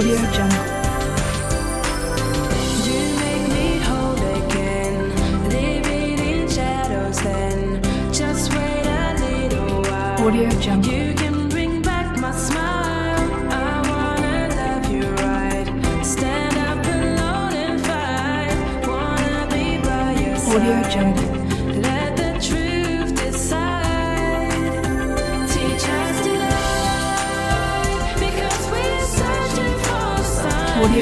Audio Jungle. Audio Jungle. You can bring back my smile. I wanna love you right. Stand up alone and fight. Wanna be by your side. Audio Jungle.